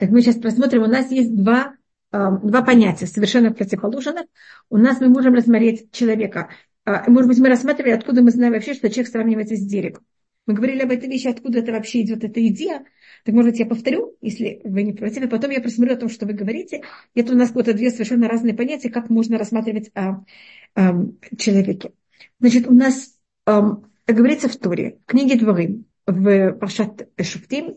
Так мы сейчас просмотрим, у нас есть два, э, два понятия, совершенно противоположных. У нас мы можем рассмотреть человека. Э, может быть, мы рассматривали, откуда мы знаем вообще, что человек сравнивается с деревом. Мы говорили об этой вещи, откуда это вообще идет эта идея. Так, может быть, я повторю, если вы не против, и потом я просмотрю о том, что вы говорите. Это у нас вот две совершенно разные понятия, как можно рассматривать а, а, человеке. Значит, у нас а, говорится в Торе, в книге Дворим, в Пашат Шуфтим,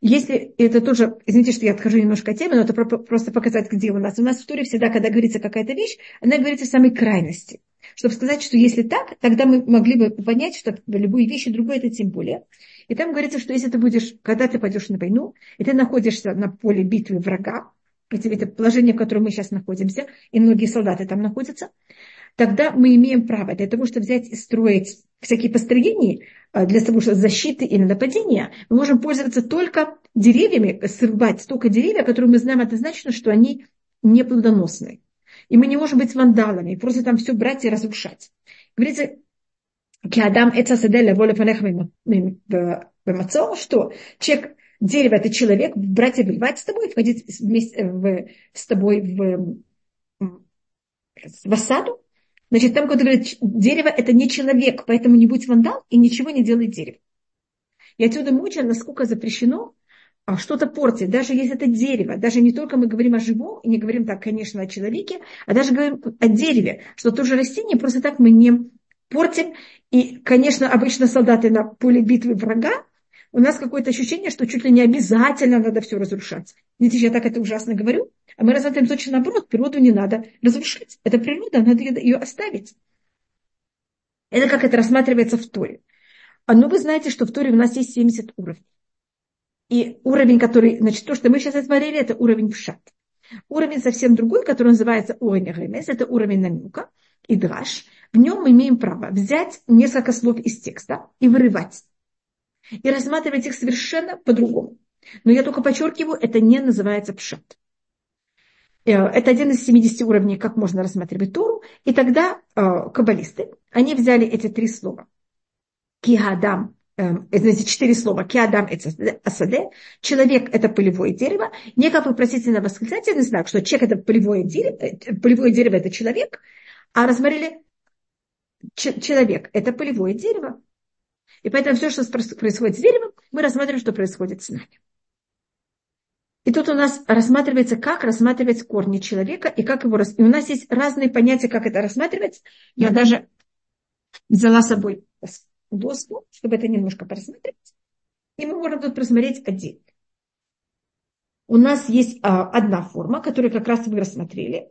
если это тоже, извините, что я отхожу немножко от темы, но это просто показать, где у нас. У нас в Торе всегда, когда говорится какая-то вещь, она говорится в самой крайности чтобы сказать, что если так, тогда мы могли бы понять, что любые вещи другое это тем более. И там говорится, что если ты будешь, когда ты пойдешь на войну, и ты находишься на поле битвы врага, это положение, в котором мы сейчас находимся, и многие солдаты там находятся, тогда мы имеем право для того, чтобы взять и строить всякие построения а, для того, чтобы защиты или нападения, мы можем пользоваться только деревьями, срубать столько деревьев, которые мы знаем однозначно, что они не плодоносные. И мы не можем быть вандалами, просто там все брать и разрушать. Говорится, Киадам Эцасаделя воля что человек, дерево это человек, брать и воевать с тобой, входить вместе в, с тобой в, в осаду. Значит, там, когда говорит, дерево это не человек, поэтому не будь вандал и ничего не делай дерево. И отсюда мучаю, насколько запрещено а что-то портит, даже если это дерево, даже не только мы говорим о живом, и не говорим так, конечно, о человеке, а даже говорим о дереве, что тоже растение просто так мы не портим. И, конечно, обычно солдаты на поле битвы врага, у нас какое-то ощущение, что чуть ли не обязательно надо все разрушать. Видите, я так это ужасно говорю, а мы рассматриваем точно наоборот, природу не надо разрушать. Это природа, надо ее оставить. Это как это рассматривается в Торе. А ну вы знаете, что в Торе у нас есть 70 уровней. И уровень, который, значит, то, что мы сейчас осмотрели, это уровень пшат. Уровень совсем другой, который называется уровень ремес, это уровень намека и драж. В нем мы имеем право взять несколько слов из текста и вырывать. И рассматривать их совершенно по-другому. Но я только подчеркиваю, это не называется пшат. Э, это один из 70 уровней, как можно рассматривать Тору. И тогда э, каббалисты, они взяли эти три слова. Киадам Эм, знаете, четыре слова. Киадам асаде. Человек – это полевое дерево. Не как вопросительно восклицательный знак, что человек – это полевое дерево, э, полевое дерево – это человек. А рассмотрели человек – это полевое дерево. И поэтому все, что происходит с деревом, мы рассматриваем, что происходит с нами. И тут у нас рассматривается, как рассматривать корни человека и как его... И у нас есть разные понятия, как это рассматривать. Я даже взяла с собой доску, чтобы это немножко просмотреть. И мы можем тут просмотреть отдельно. У нас есть а, одна форма, которую как раз вы рассмотрели.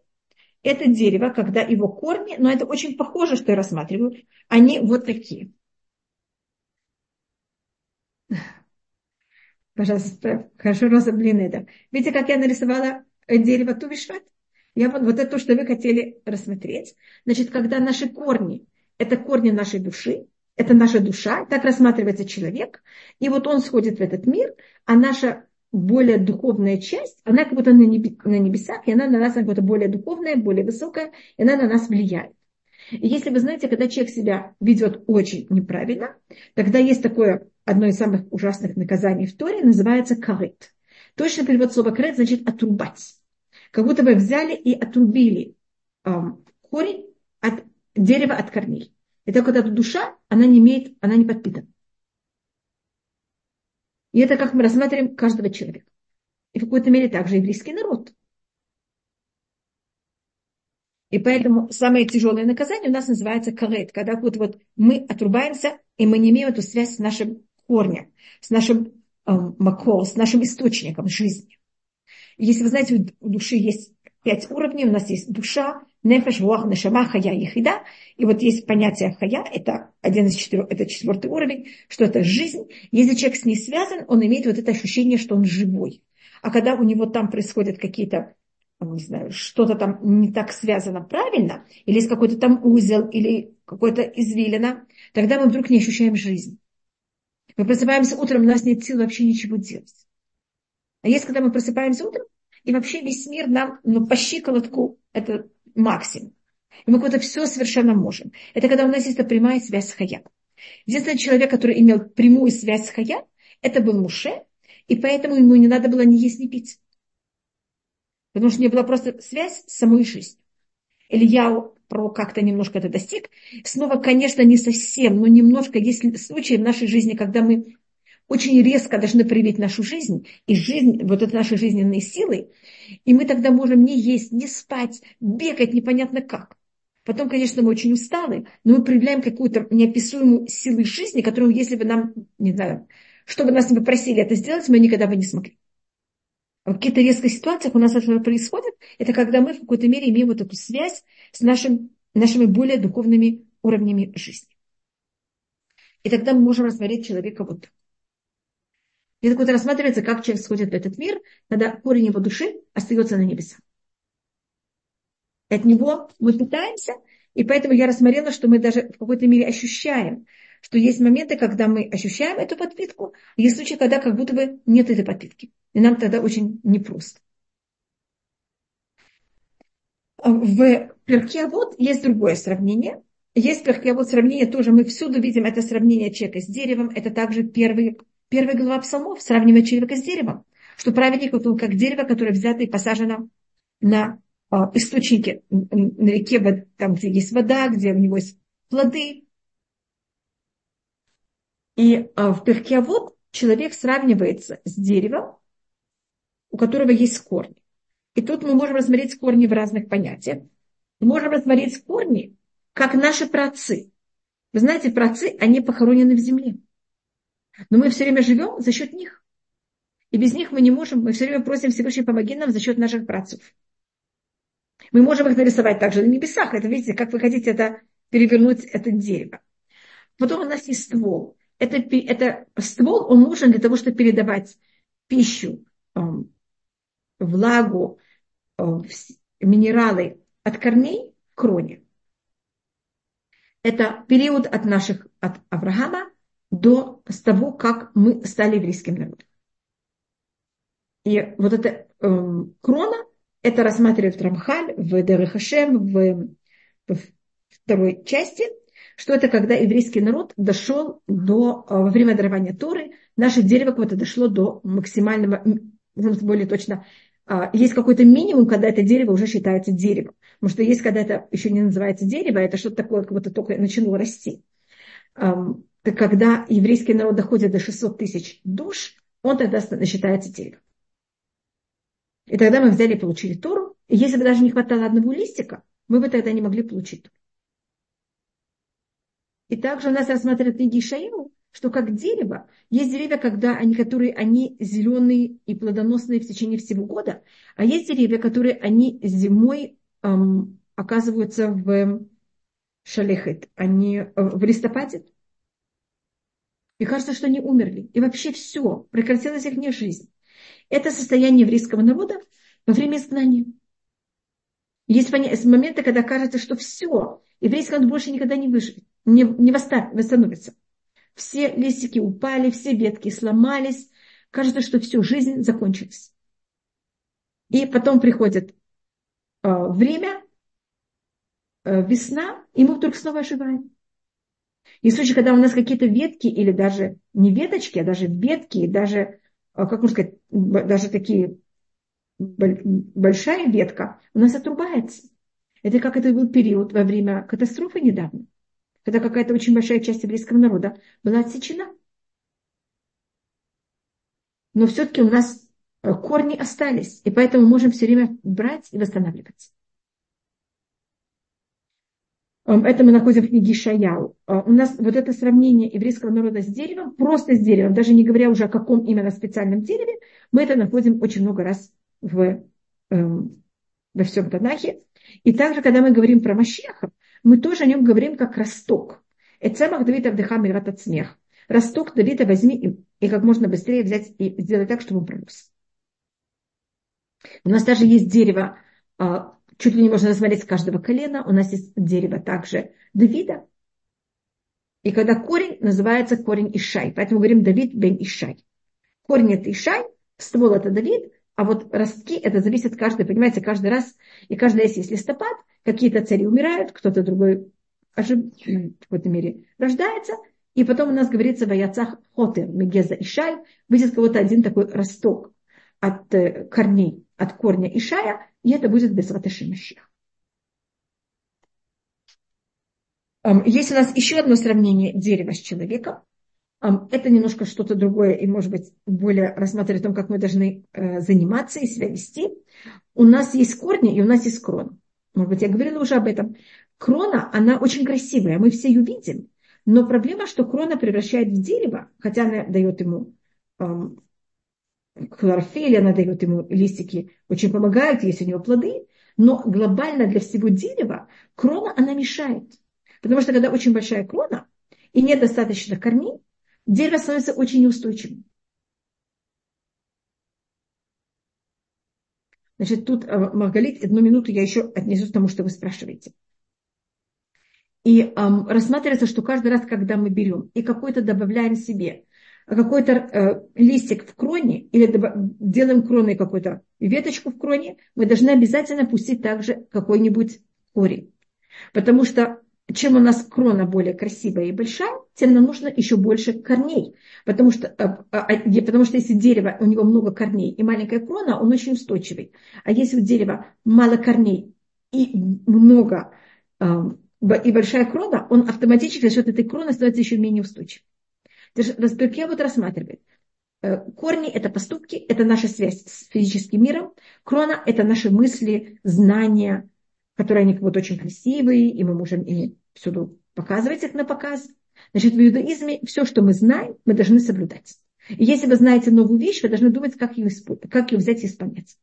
Это дерево, когда его корни, но это очень похоже, что я рассматриваю, они вот такие. Пожалуйста, хорошо разоблены это. Видите, как я нарисовала дерево Тувишват? Я вот, вот это то, что вы хотели рассмотреть. Значит, когда наши корни, это корни нашей души, это наша душа, так рассматривается человек, и вот он сходит в этот мир, а наша более духовная часть, она как будто на, небесах, и она на нас как будто более духовная, более высокая, и она на нас влияет. И если вы знаете, когда человек себя ведет очень неправильно, тогда есть такое одно из самых ужасных наказаний в Торе, называется карет. Точно перевод слова карет значит отрубать. Как будто бы взяли и отрубили эм, корень от дерева от корней. Это когда душа, она не имеет, она не подпитана. И это как мы рассматриваем каждого человека. И в какой-то мере также еврейский народ. И поэтому самое тяжелое наказание у нас называется карет, когда вот, вот мы отрубаемся, и мы не имеем эту связь с нашим корнем, с нашим э, макол, с нашим источником жизни. Если вы знаете, у души есть пять уровней. У нас есть душа, нефеш, руах, нешама, хая, ехида. И вот есть понятие хая, это один из четырех, это четвертый уровень, что это жизнь. Если человек с ней связан, он имеет вот это ощущение, что он живой. А когда у него там происходят какие-то не знаю, что-то там не так связано правильно, или есть какой-то там узел, или какой-то извилина, тогда мы вдруг не ощущаем жизнь. Мы просыпаемся утром, у нас нет сил вообще ничего делать. А есть, когда мы просыпаемся утром, и вообще весь мир нам ну, по щиколотку это максимум. И мы куда-то все совершенно можем. Это когда у нас есть прямая связь с Хая. Единственный человек, который имел прямую связь с Хая, это был Муше, и поэтому ему не надо было ни есть, ни пить. Потому что у него была просто связь с самой жизнью. Ильяу про как-то немножко это достиг. Снова, конечно, не совсем, но немножко есть случаи в нашей жизни, когда мы очень резко должны проявить нашу жизнь и жизнь, вот это наши жизненные силы, и мы тогда можем не есть, не спать, бегать непонятно как. Потом, конечно, мы очень усталы, но мы проявляем какую-то неописуемую силу жизни, которую, если бы нам, не знаю, чтобы нас не попросили это сделать, мы никогда бы не смогли. А в каких-то резких ситуациях у нас это происходит, это когда мы в какой-то мере имеем вот эту связь с нашим, нашими более духовными уровнями жизни. И тогда мы можем рассмотреть человека вот так. И так вот рассматривается, как человек сходит в этот мир, когда корень его души остается на небесах. От него мы питаемся, и поэтому я рассмотрела, что мы даже в какой-то мере ощущаем, что есть моменты, когда мы ощущаем эту подпитку, и есть случаи, когда как будто бы нет этой подпитки. И нам тогда очень непросто. В перке вот есть другое сравнение. Есть перке вот сравнение тоже, мы всюду видим это сравнение человека с деревом. Это также первый, первая глава псалмов, сравнивает человека с деревом. Что праведник вот как дерево, которое взято и посажено на а, источнике, на реке, там, где есть вода, где у него есть плоды. И а, в перке вот человек сравнивается с деревом, у которого есть корни. И тут мы можем рассмотреть корни в разных понятиях. Мы можем рассмотреть корни, как наши працы. Вы знаете, працы, они похоронены в земле. Но мы все время живем за счет них. И без них мы не можем, мы все время просим Всевышний, помоги нам за счет наших працев. Мы можем их нарисовать также на небесах. Это, видите, как вы хотите это перевернуть, это дерево. Потом у нас есть ствол. Это, это ствол, он нужен для того, чтобы передавать пищу влагу, э, минералы от корней к кроне. Это период от наших, от Авраама до с того, как мы стали еврейским народом. И вот эта э, крона, это рассматривает Рамхаль в Дерехашем, в, в второй части, что это когда еврейский народ дошел до, э, во время дарования Торы, наше дерево какое-то дошло до максимального, более точно, есть какой-то минимум, когда это дерево уже считается деревом. Потому что есть, когда это еще не называется дерево, это что-то такое, как будто только начало расти. Так когда еврейский народ доходит до 600 тысяч душ, он тогда считается деревом. И тогда мы взяли и получили Тору. И если бы даже не хватало одного листика, мы бы тогда не могли получить Тору. И также у нас рассматривают книги Ишаеву, что как дерево, есть деревья, когда они, которые они зеленые и плодоносные в течение всего года, а есть деревья, которые они зимой эм, оказываются в шалехет, они э, в листопаде. И кажется, что они умерли. И вообще все, прекратилась их жизнь. Это состояние еврейского народа во время изгнания. Есть моменты, когда кажется, что все, еврейский народ больше никогда не выживет, не, не восстановится. Все листики упали, все ветки сломались. Кажется, что все, жизнь закончилась. И потом приходит э, время, э, весна, и мы вдруг снова оживаем. И в случае, когда у нас какие-то ветки, или даже не веточки, а даже ветки, даже, э, как можно сказать, даже такие большая ветка у нас отрубается. Это как это был период во время катастрофы недавно когда какая-то очень большая часть еврейского народа была отсечена. Но все-таки у нас э, корни остались, и поэтому можем все время брать и восстанавливать. Эм, это мы находим в книге Шаяу. Э, у нас вот это сравнение еврейского народа с деревом, просто с деревом, даже не говоря уже о каком именно специальном дереве, мы это находим очень много раз в, эм, во всем Танахе. И также, когда мы говорим про Машехов, мы тоже о нем говорим как росток. Эцемах Давида вдыхам и от смех. Росток Давида возьми и, и как можно быстрее взять и сделать так, чтобы он пророс. У нас даже есть дерево, а, чуть ли не можно рассмотреть с каждого колена. У нас есть дерево также Давида. И когда корень называется корень Ишай. Поэтому говорим Давид бен Ишай. Корень это Ишай, ствол это Давид, а вот ростки это зависит каждый, понимаете, каждый раз. И каждый раз есть листопад, Какие-то цари умирают, кто-то другой ожив... в какой-то мере рождается. И потом у нас говорится в Аяцах Хотер, Мегеза и Шай, выйдет кого-то один такой росток от э, корней. от корня Ишая, и это будет Бесваташи Машех. Есть у нас еще одно сравнение дерева с человеком. Это немножко что-то другое и, может быть, более рассматривать о том, как мы должны э, заниматься и себя вести. У нас есть корни и у нас есть крона. Может быть, я говорила уже об этом. Крона, она очень красивая, мы все ее видим. Но проблема, что крона превращает в дерево, хотя она дает ему эм, она дает ему листики, очень помогает, есть у него плоды. Но глобально для всего дерева крона, она мешает. Потому что когда очень большая крона и нет достаточно корней, дерево становится очень неустойчивым. Значит, тут, э, Маргалит, одну минуту я еще отнесу к тому, что вы спрашиваете. И эм, рассматривается, что каждый раз, когда мы берем и какой-то добавляем себе, какой-то э, листик в кроне или делаем кроной какую-то веточку в кроне, мы должны обязательно пустить также какой-нибудь корень. Потому что чем у нас крона более красивая и большая, тем нам нужно еще больше корней. Потому что, э, э, потому что если дерево, у него много корней и маленькая крона, он очень устойчивый. А если у дерева мало корней и много э, и большая крона, он автоматически за счет этой кроны становится еще менее устойчивым. Распекья вот рассматривает. Корни – это поступки, это наша связь с физическим миром. Крона – это наши мысли, знания, которые они вот очень красивые, и мы можем ими всюду показывать их на показ. Значит, в иудаизме все, что мы знаем, мы должны соблюдать. И если вы знаете новую вещь, вы должны думать, как ее, как ее взять и исполнять.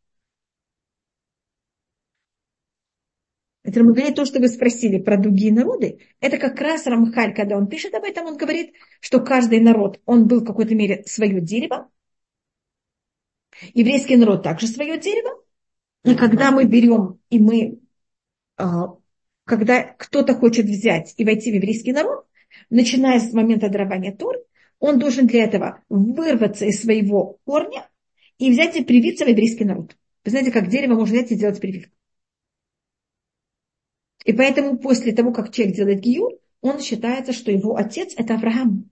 Это говорим то, что вы спросили про другие народы. Это как раз Рамхаль, когда он пишет об этом, он говорит, что каждый народ, он был в какой-то мере свое дерево. Еврейский народ также свое дерево. И когда мы берем и мы а, когда кто-то хочет взять и войти в еврейский народ, начиная с момента дарования Тор, он должен для этого вырваться из своего корня и взять и привиться в еврейский народ. Вы знаете, как дерево можно взять и сделать прививку. И поэтому после того, как человек делает гиюр, он считается, что его отец – это Авраам.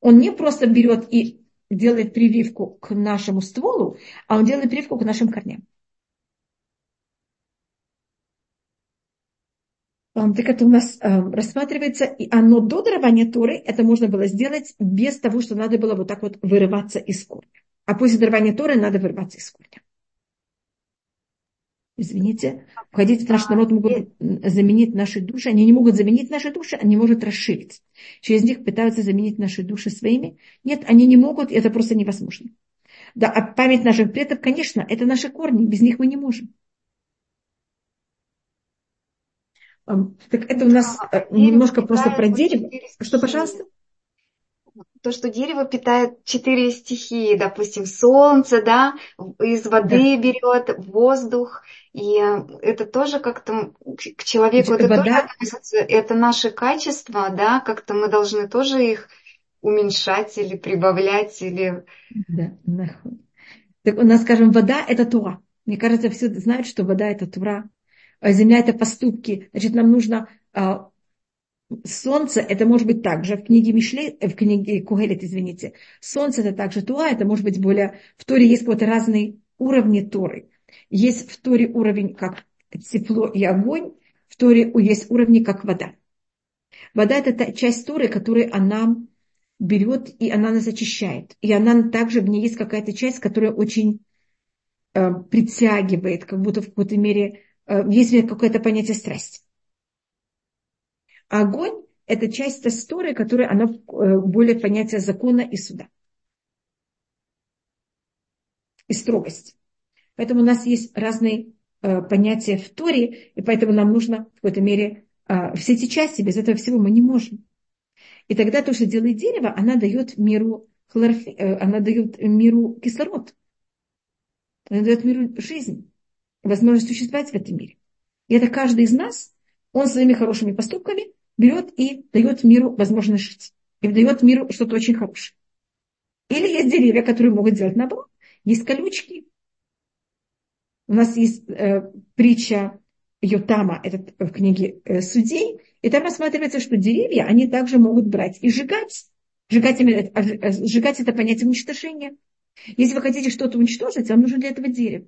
Он не просто берет и делает прививку к нашему стволу, а он делает прививку к нашим корням. Так это у нас рассматривается, и оно до дарования Торы, это можно было сделать без того, что надо было вот так вот вырываться из корня. А после дарования Торы надо вырываться из корня. Извините, входить в наш народ могут заменить наши души. Они не могут заменить наши души, они могут расширить. Через них пытаются заменить наши души своими. Нет, они не могут, это просто невозможно. Да, а память наших предков, конечно, это наши корни, без них мы не можем. Так это у нас да, немножко просто про дерево. Что, пожалуйста? То, что дерево питает четыре стихии, допустим, солнце, да, из воды да. берет, воздух, и это тоже как-то к человеку это, тоже относится, это наши качества, да, как-то мы должны тоже их уменьшать или прибавлять, или... Да, так у нас, скажем, вода – это тура. Мне кажется, все знают, что вода – это тура. А земля это поступки, значит, нам нужно а, Солнце, это может быть также в книге Мишле, в книге Кугелет, извините. Солнце это также Туа, это может быть более... В Торе есть какие-то разные уровни Торы. Есть в Торе уровень как тепло и огонь, в Торе есть уровни как вода. Вода это та часть Торы, которую она берет и она нас очищает. И она также, в ней есть какая-то часть, которая очень э, притягивает, как будто в какой-то мере Э, есть какое-то понятие страсти. огонь – это часть истории, которая она э, более понятие закона и суда. И строгости. Поэтому у нас есть разные э, понятия в Торе, и поэтому нам нужно в какой-то мере все эти части, без этого всего мы не можем. И тогда то, что делает дерево, она дает миру хлорофи, она дает миру кислород. Она дает миру жизнь возможность существовать в этом мире. И это каждый из нас, он своими хорошими поступками берет и дает миру возможность жить. И дает миру что-то очень хорошее. Или есть деревья, которые могут делать наоборот. Есть колючки. У нас есть э, притча Йотама, это в книге э, Судей, и там рассматривается, что деревья, они также могут брать и сжигать. Сжигать, э, э, сжигать это понятие уничтожения. Если вы хотите что-то уничтожить, вам нужно для этого дерево.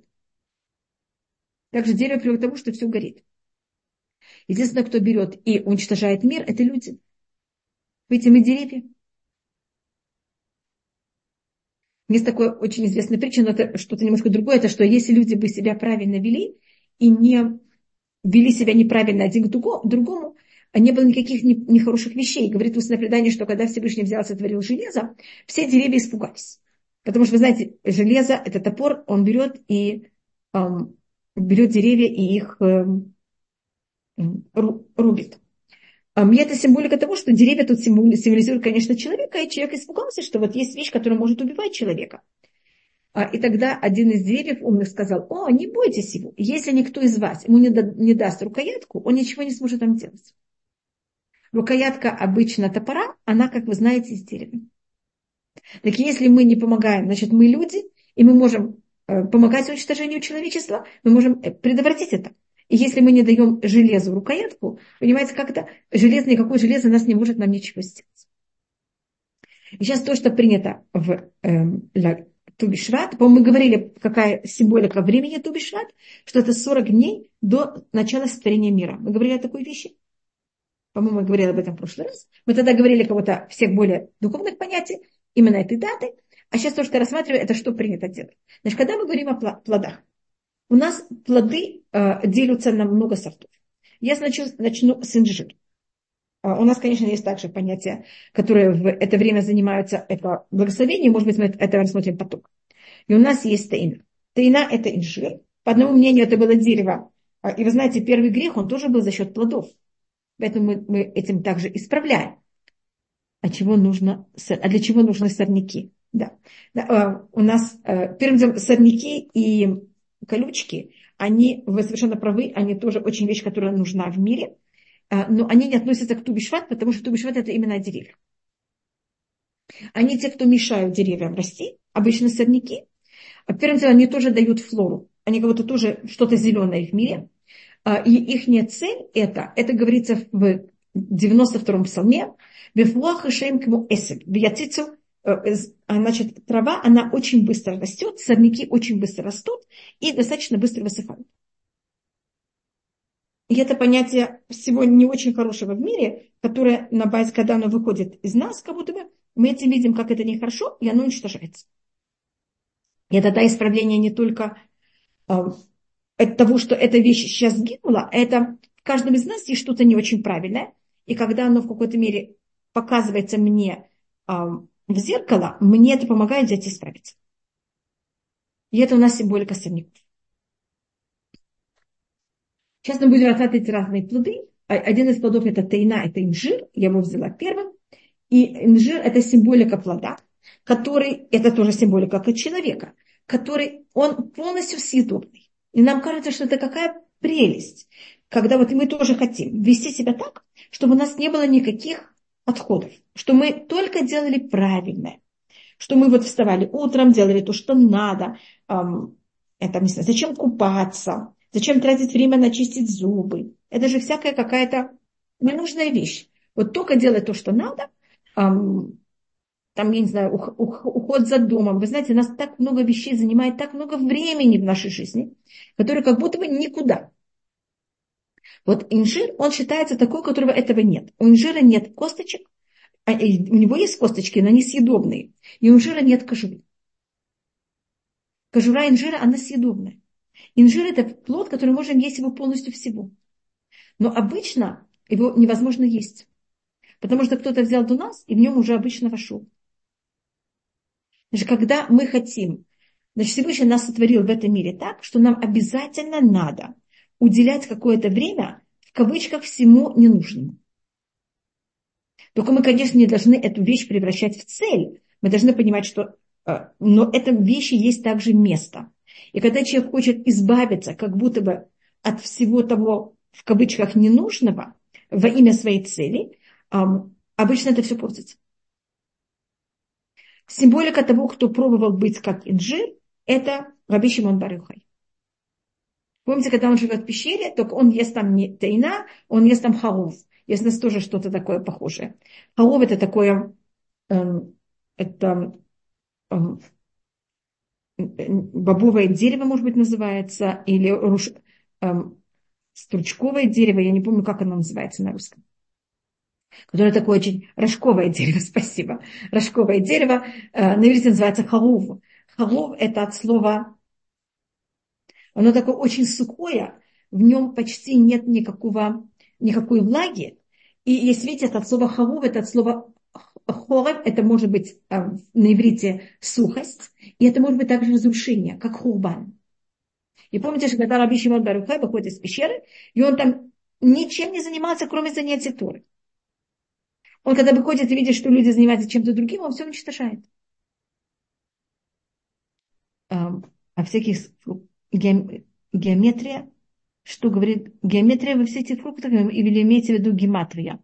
Также дерево приводит к тому, что все горит. Единственное, кто берет и уничтожает мир, это люди. Мы деревья. Есть такое очень известная притча, но это что-то немножко другое, это что если люди бы себя правильно вели и не вели себя неправильно один к другому, не было никаких нехороших вещей. Говорит устное предание, что когда Всевышний взял, сотворил железо, все деревья испугались. Потому что, вы знаете, железо, это топор, он берет и эм, берет деревья и их эм, рубит. А мне это символика того, что деревья тут символизируют, конечно, человека, и человек испугался, что вот есть вещь, которая может убивать человека. А, и тогда один из деревьев умных сказал, о, не бойтесь его, если никто из вас ему не, да, не даст рукоятку, он ничего не сможет там делать. Рукоятка обычно топора, она, как вы знаете, из дерева. Так если мы не помогаем, значит, мы люди, и мы можем э, помогать уничтожению человечества, мы можем э, предотвратить это. И если мы не даем железу рукоятку, понимаете, как это? Железо, никакое железо нас не может нам ничего сделать. И сейчас то, что принято в э, Тубишват, по-моему, мы говорили, какая символика времени Тубишват, что это 40 дней до начала сотворения мира. Мы говорили о такой вещи? По-моему, я говорила об этом в прошлый раз. Мы тогда говорили кого-то всех более духовных понятий, именно этой даты. А сейчас то, что я рассматриваю, это что принято делать. Значит, когда мы говорим о плодах, у нас плоды э, делятся на много сортов. Я начну, начну с инжир. Uh, у нас, конечно, есть также понятия, которые в это время занимаются это благословение. Может быть, мы это рассмотрим потом. И у нас есть таина. Таина – это инжир. По одному мнению, это было дерево. Uh, и вы знаете, первый грех, он тоже был за счет плодов. Поэтому мы, мы этим также исправляем. А, чего нужно, а для чего нужны сорняки? Да. да uh, у нас первым делом сорняки и колючки, они, вы совершенно правы, они тоже очень вещь, которая нужна в мире, а, но они не относятся к тубишват, потому что тубишват это именно деревья. Они те, кто мешают деревьям расти, обычно сорняки. А первым делом они тоже дают флору. Они как будто тоже что-то зеленое в мире. А, и их цель это, это говорится в 92-м псалме, «Бефлуах и шейм кему эсеб, бияцицу Э, а, значит, трава, она очень быстро растет, сорняки очень быстро растут и достаточно быстро высыхают. И это понятие всего не очень хорошего в мире, которое на базе, когда оно выходит из нас, как будто бы мы этим видим, как это нехорошо, и оно уничтожается. И да, исправление не только э, от того, что эта вещь сейчас сгинула, это в каждом из нас есть что-то не очень правильное. И когда оно в какой-то мере показывается мне в зеркало, мне это помогает взять и исправиться. И это у нас символика сорняков. Сейчас мы будем рассматривать разные плоды. А, один из плодов это тайна, это инжир. Я его взяла первым. И инжир это символика плода, который, это тоже символика как человека, который, он полностью съедобный. И нам кажется, что это какая прелесть, когда вот мы тоже хотим вести себя так, чтобы у нас не было никаких отходов, что мы только делали правильное, что мы вот вставали утром, делали то, что надо, это, не знаю, зачем купаться, зачем тратить время на чистить зубы. Это же всякая какая-то ненужная вещь. Вот только делать то, что надо, там, я не знаю, уход за домом. Вы знаете, нас так много вещей занимает, так много времени в нашей жизни, которые как будто бы никуда. Вот инжир, он считается такой, у которого этого нет. У инжира нет косточек, а, у него есть косточки, но они съедобные. И у инжира нет кожуры. Кожура инжира, она съедобная. Инжир это плод, который можем есть его полностью всего. Но обычно его невозможно есть. Потому что кто-то взял до нас, и в нем уже обычно вошел. Значит, когда мы хотим, значит, Всевышний нас сотворил в этом мире так, что нам обязательно надо уделять какое-то время, в кавычках, всему ненужному. Только мы, конечно, не должны эту вещь превращать в цель. Мы должны понимать, что э, но этой вещи есть также место. И когда человек хочет избавиться как будто бы от всего того, в кавычках, ненужного во имя своей цели, обычно это все портится. Символика того, кто пробовал быть как инжир, это Раби Шимон. Помните, когда он живет в пещере, только он ест там не тайна, он ест там хаов. Есть у нас тоже что-то такое похожее. Хаов это такое, эм, это эм, бобовое дерево, может быть, называется, или руш, эм, стручковое дерево, я не помню, как оно называется на русском, которое такое очень рожковое дерево, спасибо. Рожковое дерево, э, на иврите называется халув. Халув – это от слова, оно такое очень сухое, в нем почти нет никакого, никакой влаги. И если видите, это от слова халув, это от слова хорев, это может быть э, на иврите сухость, и это может быть также разрушение, как хурбан. И помните, что когда Раби Шимон Барухай выходит из пещеры, и он там ничем не занимался, кроме занятий Торы. Он когда выходит и видит, что люди занимаются чем-то другим, он все уничтожает. А, а всяких геометрия, что говорит геометрия во всех этих фруктах, или имеете в виду гематрия?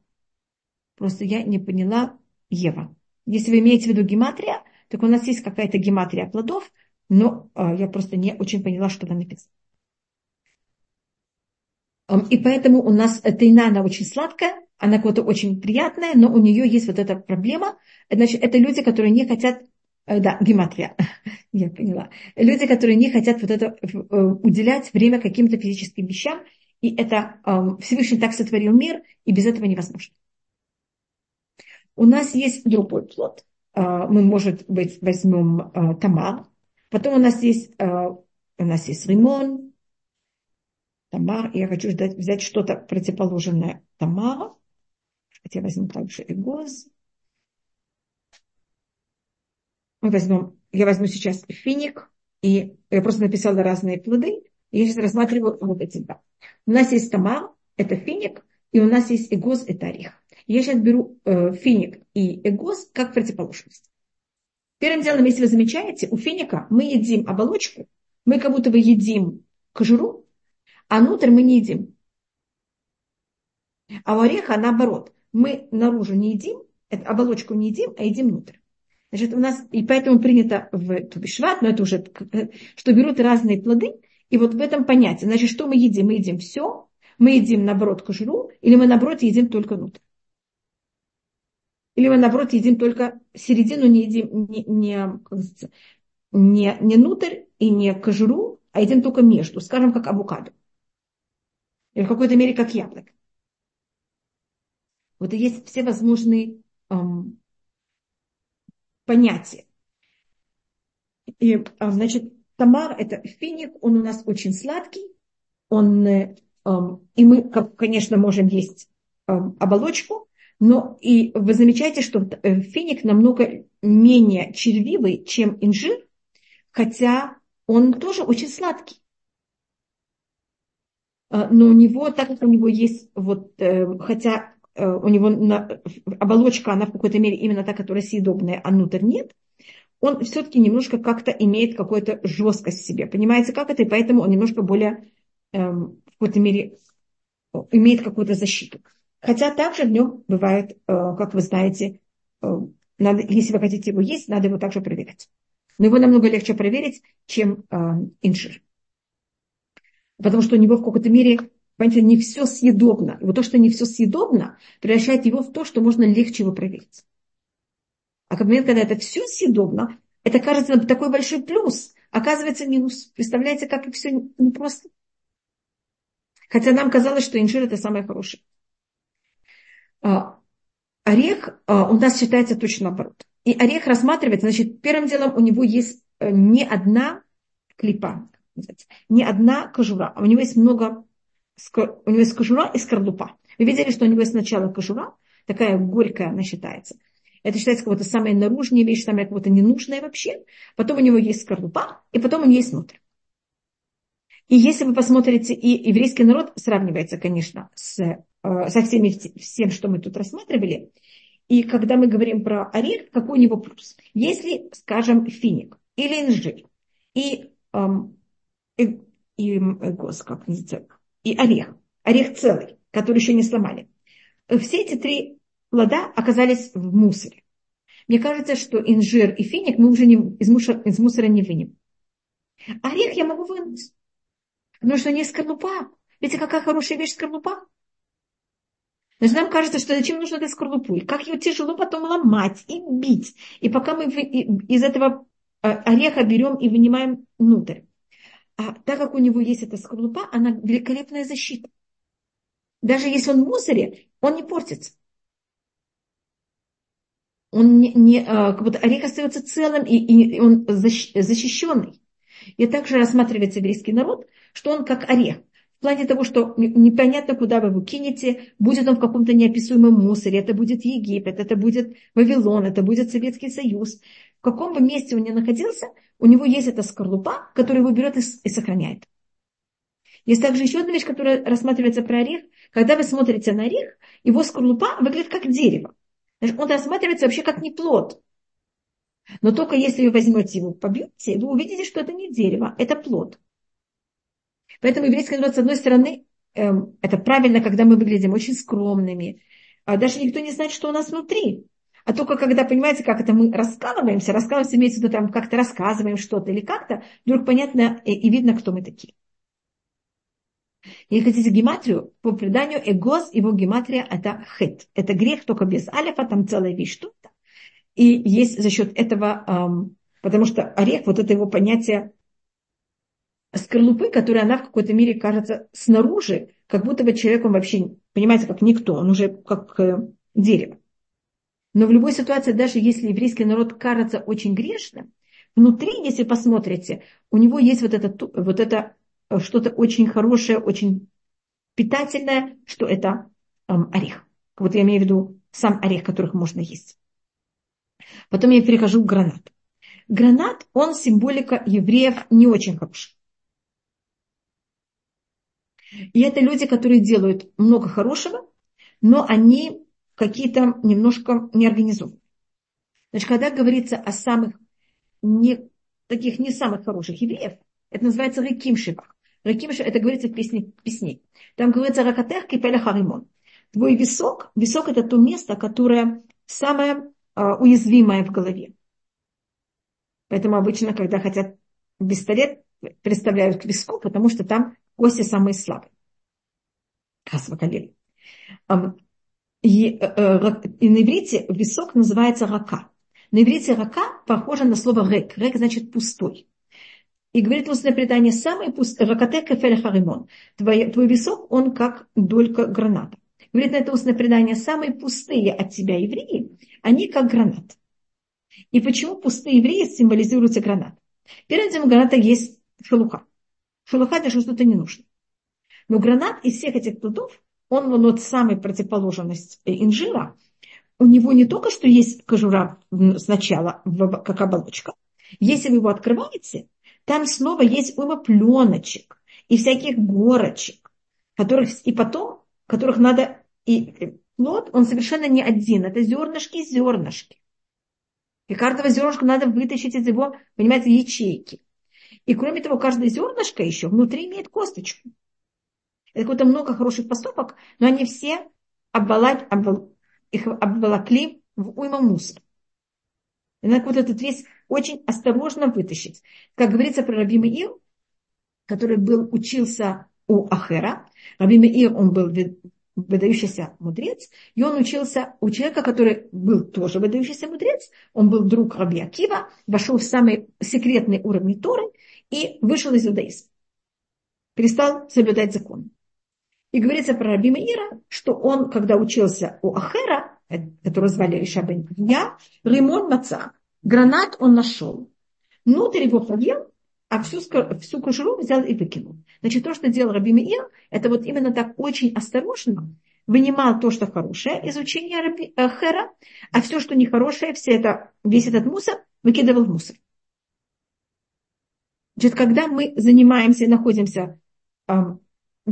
Просто я не поняла Ева. Если вы имеете в виду гематрия, так у нас есть какая-то гематрия плодов, но а, я просто не очень поняла, что там написано. И поэтому у нас тайна, она очень сладкая, она какая-то очень приятная, но у нее есть вот эта проблема. Значит, это люди, которые не хотят, э, да, гематрия, я поняла. Люди, которые не хотят вот это э, уделять время каким-то физическим вещам, и это Всевышний так сотворил мир, и без этого невозможно. У нас есть другой плод. А, мы, может быть, возьмем тамар, Потом у нас есть, э, у нас есть лимон, тамар. Я хочу взять, что-то противоположное тамара. Хотя возьму также эгоз. Мы возьмем, я возьму сейчас финик, и я просто написала разные плоды, и я сейчас рассматриваю вот эти два. У нас есть тамар, это финик, и у нас есть эгоз, это орех. Я сейчас беру э, финик и эгоз как противоположность. Первым делом, если вы замечаете, у финика мы едим оболочку, мы как будто бы едим кожуру, а внутрь мы не едим. А у ореха наоборот. Мы наружу не едим, оболочку не едим, а едим внутрь. Значит, у нас, и поэтому принято в Тубишват, но это уже, что берут разные плоды, и вот в этом понятие. Значит, что мы едим? Мы едим все, мы едим, наоборот, кожуру, или мы, наоборот, едим только внутрь. Или мы, наоборот, едим только середину, не едим не, не, не, не внутрь и не кожуру, а едим только между, скажем, как авокадо. Или в какой-то мере как яблоко. Вот и есть все возможные эм, понятия. И, э, значит, тамар – это финик, он у нас очень сладкий, он, э, эм, и мы, конечно, можем есть эм, оболочку, но и вы замечаете, что э, финик намного менее червивый, чем инжир, хотя он тоже очень сладкий. А, но у него, так как у него есть, вот, э, хотя э, у него на, оболочка, она в какой-то мере именно та, которая съедобная, а внутрь нет, он все-таки немножко как-то имеет какую-то жесткость в себе. Понимаете, как это? И поэтому он немножко более, эм, в какой-то мере, имеет какую-то защиту. Хотя также в нем бывает, э, как вы знаете, э, надо, если вы хотите его есть, надо его также проверять. Но его намного легче проверить, чем э, инжир. Потому что у него в какой-то мере, понимаете, не все съедобно. И вот то, что не все съедобно, превращает его в то, что можно легче его проверить. А в момент, когда это все съедобно, это кажется такой большой плюс. Оказывается, минус. Представляете, как и все непросто. Хотя нам казалось, что инжир это самое хорошее. А, орех а, у нас считается точно наоборот. И орех рассматривается, значит, первым делом у него есть э, не одна клипа, не одна кожура, а у него есть много, у него есть кожура и скорлупа. Вы видели, что у него есть сначала кожура, такая горькая она считается. Это считается как то самая наружная вещь, самая как то ненужная вообще. Потом у него есть скорлупа, и потом у него есть внутрь. И если вы посмотрите, и еврейский народ сравнивается, конечно, с, э, со всеми, всем, что мы тут рассматривали, и когда мы говорим про орех, какой у него плюс? Если, скажем, финик или инжир, и, эм, и, и, гос, как называется, и орех, орех целый, который еще не сломали, все эти три плода оказались в мусоре. Мне кажется, что инжир и финик мы уже не, из, мусора, из мусора не вынем. Орех я могу вынуть. Потому что не скорлупа. Видите, какая хорошая вещь скорлупа? Значит, нам кажется, что зачем нужно эта скорлупу? И как ее тяжело потом ломать и бить. И пока мы из этого э, ореха берем и вынимаем внутрь. А так как у него есть эта скорлупа, она великолепная защита. Даже если он в мусоре, он не портится. Он не, не а, как будто орех остается целым, и, и он защищенный. И также рассматривается еврейский народ, что он как орех. В плане того, что непонятно, куда вы его кинете, будет он в каком-то неописуемом мусоре, это будет Египет, это будет Вавилон, это будет Советский Союз. В каком бы месте он ни находился, у него есть эта скорлупа, которую его берет и, и сохраняет. Есть также еще одна вещь, которая рассматривается про орех. Когда вы смотрите на орех, его скорлупа выглядит как дерево. Значит, он рассматривается вообще как не плод. Но только если вы возьмете его, побьете, вы увидите, что это не дерево, это плод. Поэтому еврейский народ, с одной стороны, эм, это правильно, когда мы выглядим очень скромными. А даже никто не знает, что у нас внутри. А только когда, понимаете, как это мы раскалываемся, раскалываемся, имеется в виду, там как-то рассказываем что-то или как-то, вдруг понятно и, видно, кто мы такие. Если хотите гематрию, по преданию эгоз, его гематрия это хет. Это грех только без алифа, там целая вещь что-то. И есть за счет этого, эм, потому что орех, вот это его понятие скорлупы, которая она в какой-то мере кажется снаружи, как будто бы человеком вообще, понимаете, как никто, он уже как э, дерево. Но в любой ситуации, даже если еврейский народ кажется очень грешным, внутри, если посмотрите, у него есть вот это, вот это э, что-то очень хорошее, очень питательное, что это эм, орех. Вот я имею в виду сам орех, которых можно есть. Потом я перехожу к гранату. Гранат, он символика евреев не очень хорошая. И это люди, которые делают много хорошего, но они какие-то немножко неорганизованные. Значит, когда говорится о самых не, таких не самых хороших евреев, это называется рекимшивах. Рекимшив, это говорится в песне, песне. Там говорится ракатех кипеля харимон. Твой висок, висок это то место, которое самое а, уязвимое в голове. Поэтому обычно, когда хотят пистолет, представляют к виску, потому что там кости самые слабые. Хасвакалили. И, э, э, и на иврите висок называется рака. На иврите рака похоже на слово рек. Рек значит пустой. И говорит устное предание, самый пустой, ракате кефель харимон. Твой, твой висок, он как долька граната. Говорит на это устное предание, самые пустые от тебя евреи, они как гранат. И почему пустые евреи символизируются гранат? Перед этим граната есть шелуха. Шелуха это что-то не нужно. Но гранат из всех этих плодов, он вот самая противоположность инжира. У него не только что есть кожура сначала, как оболочка. Если вы его открываете, там снова есть уйма пленочек и всяких горочек, которых и потом, которых надо... И плод, он совершенно не один, это зернышки зернышки. И каждого зернышка надо вытащить из его, понимаете, ячейки. И кроме того, каждое зернышко еще внутри имеет косточку. Это какое-то много хороших поступок, но они все обволок, обвол, их обволокли в уйма мусор. И надо вот этот весь очень осторожно вытащить. Как говорится про Раби Ир, который был, учился у Ахера. Раби Ир, он был выдающийся мудрец, и он учился у человека, который был тоже выдающийся мудрец, он был друг Раби Акива, вошел в самый секретный уровень Торы и вышел из иудаизма. Перестал соблюдать закон. И говорится про Раби Маира, что он, когда учился у Ахера, которого звали Ришабен Я, Римон Маца, гранат он нашел. Внутрь его поел, а всю, всю кожуру взял и выкинул. Значит, то, что делал Раби Меир, это вот именно так очень осторожно вынимал то, что хорошее из учения Раби э, Хера, а все, что нехорошее, все это, весь этот мусор выкидывал в мусор. Значит, когда мы занимаемся и находимся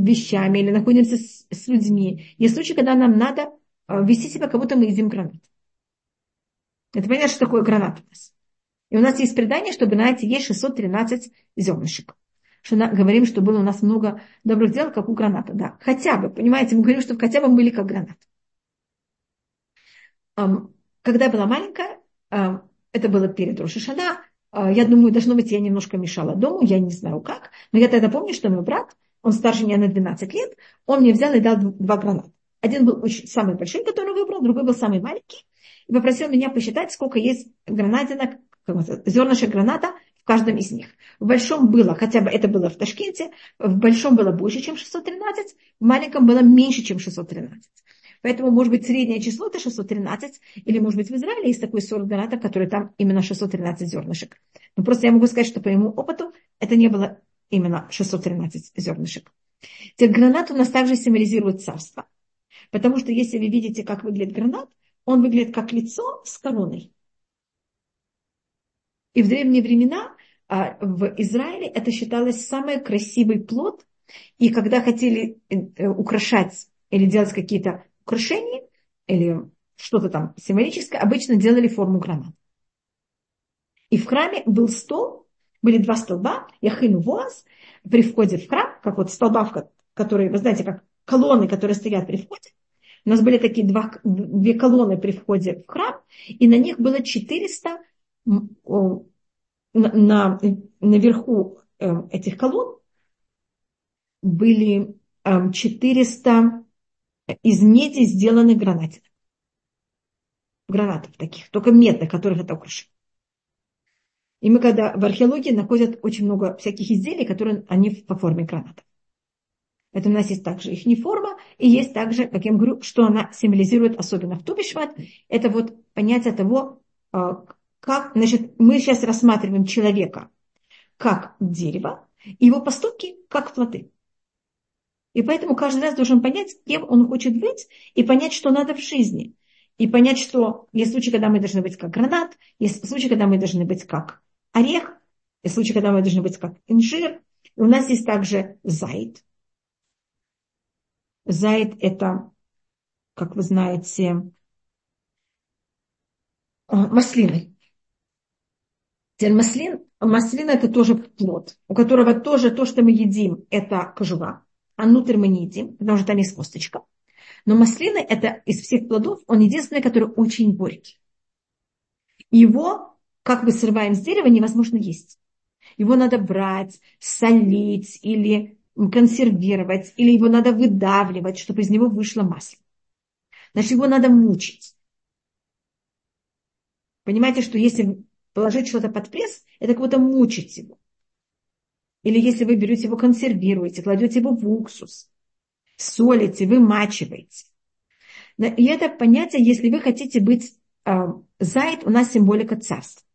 вещами или находимся с, с людьми. Есть случаи, когда нам надо э, вести себя, как будто мы едим гранат. Это понятно, что такое гранат у нас. И у нас есть предание, что, знаете, есть 613 зернышек. Что на, говорим, что было у нас много добрых дел, как у граната. Да, хотя бы, понимаете, мы говорим, что хотя бы были как гранат. Когда я была маленькая, это было перед Рошишана, я думаю, должно быть, я немножко мешала дому, я не знаю как, но я тогда помню, что мой брат, он старше меня на 12 лет, он мне взял и дал два граната. Один был очень, самый большой, который он выбрал, другой был самый маленький. И попросил меня посчитать, сколько есть гранатинок, зернышек граната в каждом из них. В большом было, хотя бы это было в Ташкенте, в большом было больше, чем 613, в маленьком было меньше, чем 613. Поэтому, может быть, среднее число это 613, или, может быть, в Израиле есть такой сорт гранатов, который там именно 613 зернышек. Но просто я могу сказать, что по моему опыту это не было именно 613 зернышек. Теперь гранат у нас также символизирует царство. Потому что если вы видите, как выглядит гранат, он выглядит как лицо с короной. И в древние времена а, в Израиле это считалось самый красивый плод. И когда хотели э, украшать или делать какие-то украшения, или что-то там символическое, обычно делали форму граната. И в храме был стол, были два столба, Яхин Воаз, при входе в храм, как вот столба, которые, вы знаете, как колонны, которые стоят при входе. У нас были такие два, две колонны при входе в храм, и на них было 400 на, на, наверху эм, этих колонн были 400 эм, из меди сделаны гранатины. Гранатов таких, только медных, которых это украшено. И мы когда в археологии находят очень много всяких изделий, которые они по форме гранатов. Это у нас есть также их форма, и есть также, как я говорю, что она символизирует, особенно в Тубишват, это вот понятие того, а, как, значит, мы сейчас рассматриваем человека как дерево, и его поступки как плоды. И поэтому каждый раз должен понять, кем он хочет быть, и понять, что надо в жизни. И понять, что есть случаи, когда мы должны быть как гранат, есть случаи, когда мы должны быть как орех, есть случаи, когда мы должны быть как инжир. И у нас есть также зайд. Зайд – это, как вы знаете, а, маслины. Теперь маслин, маслина – это тоже плод, у которого тоже то, что мы едим, это кожура, а внутрь мы не едим, потому что там есть косточка. Но маслины – это из всех плодов, он единственный, который очень горький. Его, как мы срываем с дерева, невозможно есть. Его надо брать, солить или консервировать, или его надо выдавливать, чтобы из него вышло масло. Значит, его надо мучить. Понимаете, что если положить что-то под пресс, это как будто мучить его. Или если вы берете его, консервируете, кладете его в уксус, солите, вымачиваете. И это понятие, если вы хотите быть э, зайд, у нас символика царства.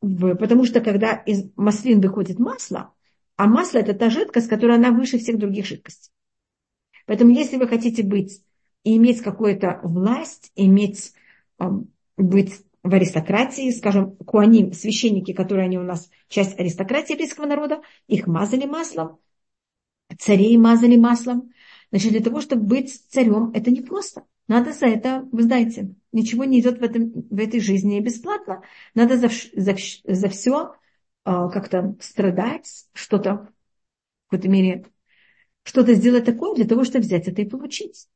Потому что когда из маслин выходит масло, а масло это та жидкость, которая она выше всех других жидкостей. Поэтому если вы хотите быть и иметь какую-то власть, иметь, быть в аристократии, скажем, куаним, священники, которые они у нас часть аристократии еврейского народа, их мазали маслом, царей мазали маслом. Значит, для того, чтобы быть царем, это не просто. Надо за это, вы знаете, ничего не идет в, этом, в этой жизни бесплатно. Надо за, за, за все а, как-то страдать, что-то в какой-то мере, что-то сделать такое для того, чтобы взять это и получить.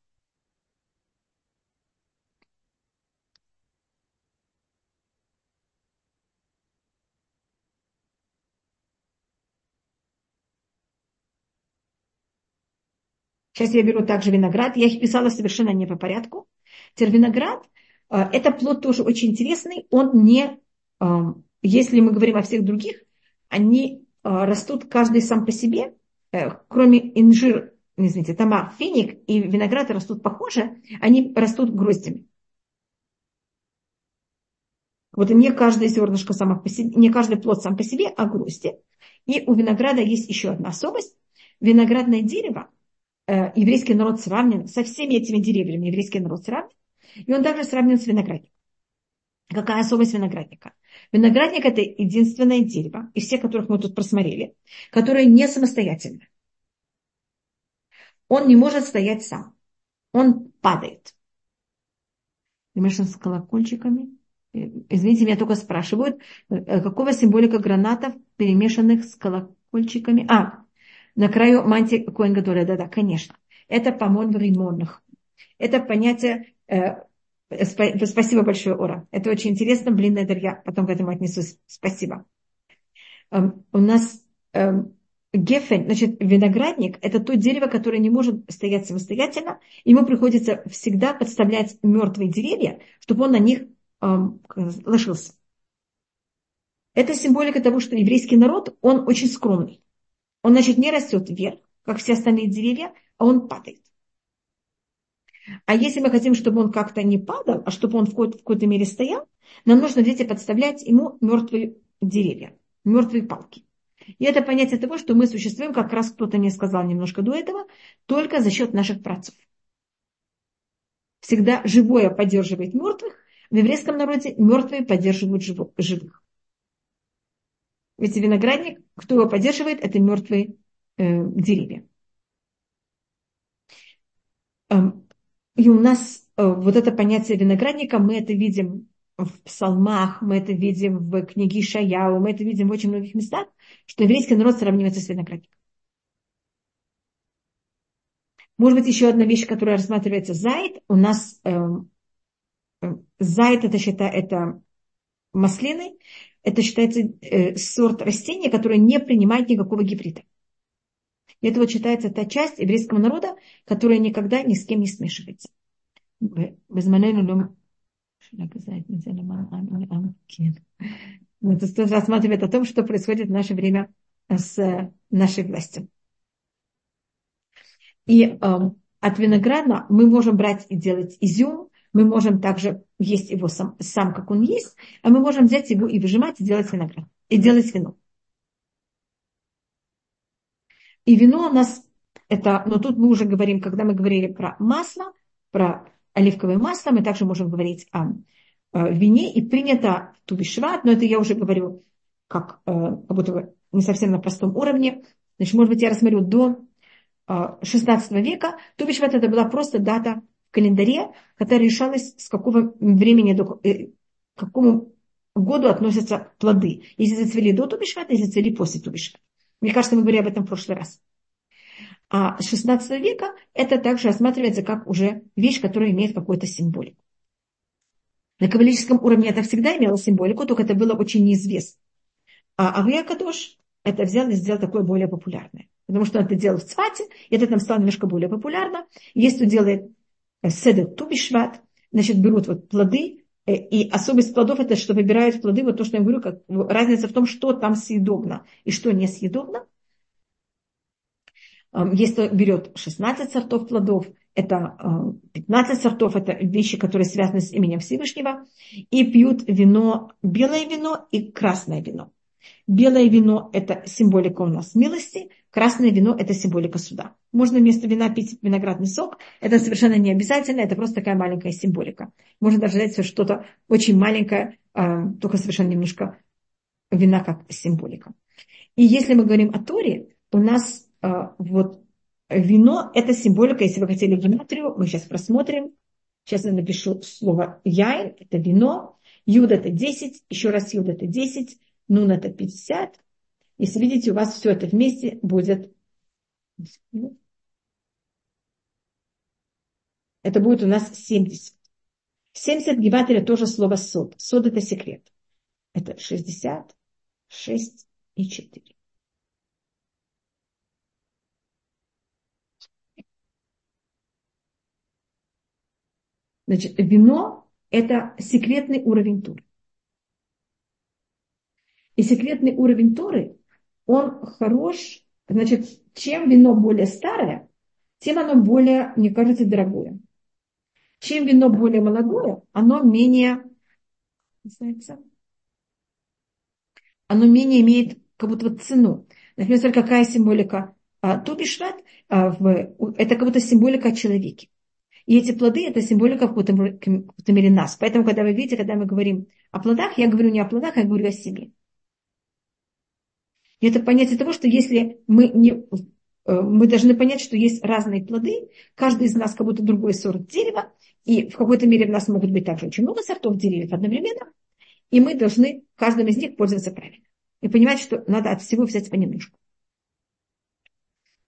Сейчас я беру также виноград. Я их писала совершенно не по порядку. Теперь виноград, э, это плод тоже очень интересный. Он не, э, если мы говорим о всех других, они э, растут каждый сам по себе, кроме инжир, извините, тамар, финик и виноград растут похоже, они растут гроздями. Вот не каждое зернышко само по себе, не каждый плод сам по себе, а грозди. И у винограда есть еще одна особость. Виноградное дерево, Э, еврейский народ сравнен со всеми этими деревьями, еврейский народ сравнен, и он также сравнен с виноградником. Какая особость виноградника? Виноградник – это единственное дерево из всех, которых мы тут просмотрели, которое не самостоятельно. Он не может стоять сам. Он падает. Понимаешь, с колокольчиками? Э, извините, меня только спрашивают, э, какого символика гранатов, перемешанных с колокольчиками? А, на краю мантии Коэн да-да, конечно. Это помон в римонных. Это понятие э, Спасибо большое, Ора. Это очень интересно. Блин, это я потом к этому отнесусь. Спасибо. Эм, у нас эм, гефен, значит, виноградник, это то дерево, которое не может стоять самостоятельно. Ему приходится всегда подставлять мертвые деревья, чтобы он на них эм, ложился. Это символика того, что еврейский народ, он очень скромный. Он, значит, не растет вверх, как все остальные деревья, а он падает. А если мы хотим, чтобы он как-то не падал, а чтобы он в какой-то мере стоял, нам нужно и подставлять ему мертвые деревья, мертвые палки. И это понятие того, что мы существуем, как раз кто-то мне сказал немножко до этого, только за счет наших працев. Всегда живое поддерживает мертвых, в еврейском народе мертвые поддерживают живых. Ведь виноградник, кто его поддерживает, это мертвые э, деревья. Эм, и у нас э, вот это понятие виноградника, мы это видим в псалмах, мы это видим в книге Шаяу, мы это видим в очень многих местах, что еврейский народ сравнивается с виноградником. Может быть, еще одна вещь, которая рассматривается зайд. У нас э, э, зайд это, считай, это маслины. Это считается э, сорт растения, которое не принимает никакого гибрида. И это вот считается та часть еврейского народа, которая никогда ни с кем не смешивается. Мы тут рассматривает о том, что происходит в наше время с нашей властью. И э, от винограда мы можем брать и делать изюм, мы можем также есть его сам, сам, как он есть, а мы можем взять его и выжимать, и делать виноград, и делать вино. И вино у нас это, но тут мы уже говорим, когда мы говорили про масло, про оливковое масло, мы также можем говорить о, о вине, и принято тубишват, но это я уже говорю как, э, как будто не совсем на простом уровне. Значит, может быть, я рассмотрю до 16 э, века, тубишват это была просто дата календаре, которая решалась, с какого времени, э, к какому году относятся плоды. Если зацвели до тубишвата, если зацвели после тубишвата. Мне кажется, мы говорили об этом в прошлый раз. А с 16 века это также рассматривается как уже вещь, которая имеет какую-то символику. На каббалическом уровне это всегда имело символику, только это было очень неизвестно. А Авия Кадош это взял и сделал такое более популярное. Потому что он это делал в Цвате, и это там стало немножко более популярно. Есть кто делает седет тубишват, значит, берут вот плоды, Э, и особенность плодов это, что выбирают плоды, вот то, что я говорю, как, разница в том, что там съедобно и что несъедобно. Если берет 16 сортов плодов, это 15 сортов, это вещи, которые связаны с именем Всевышнего, и пьют вино, белое вино и красное вино. Белое вино – это символика у нас милости, красное вино – это символика суда. Можно вместо вина пить виноградный сок. Это совершенно не обязательно, это просто такая маленькая символика. Можно даже взять что-то очень маленькое, а, только совершенно немножко вина как символика. И если мы говорим о Торе, у нас а, вот вино – это символика, если вы хотели гематрию, мы сейчас просмотрим. Сейчас я напишу слово яин, это вино, юд это 10, еще раз юд это 10, нун это 50. Если видите, у вас все это вместе будет... Это будет у нас 70. 70 гематрия тоже слово сод. Сод это секрет. Это 60, 6 и 4. Значит, вино – это секретный уровень тур. И секретный уровень Торы, он хорош, значит, чем вино более старое, тем оно более, мне кажется, дорогое. Чем вино более молодое, оно менее, знаете, оно менее имеет как будто вот цену. Например, какая символика а, Тубишват, а, это как будто символика о человеке. И эти плоды – это символика в какой-то мере нас. Поэтому, когда вы видите, когда мы говорим о плодах, я говорю не о плодах, я говорю о себе. И это понятие того, что если мы не э, мы должны понять, что есть разные плоды, каждый из нас как будто другой сорт дерева, и в какой-то мере у нас могут быть также очень много сортов деревьев одновременно, и мы должны каждым из них пользоваться правильно. И понимать, что надо от всего взять понемножку.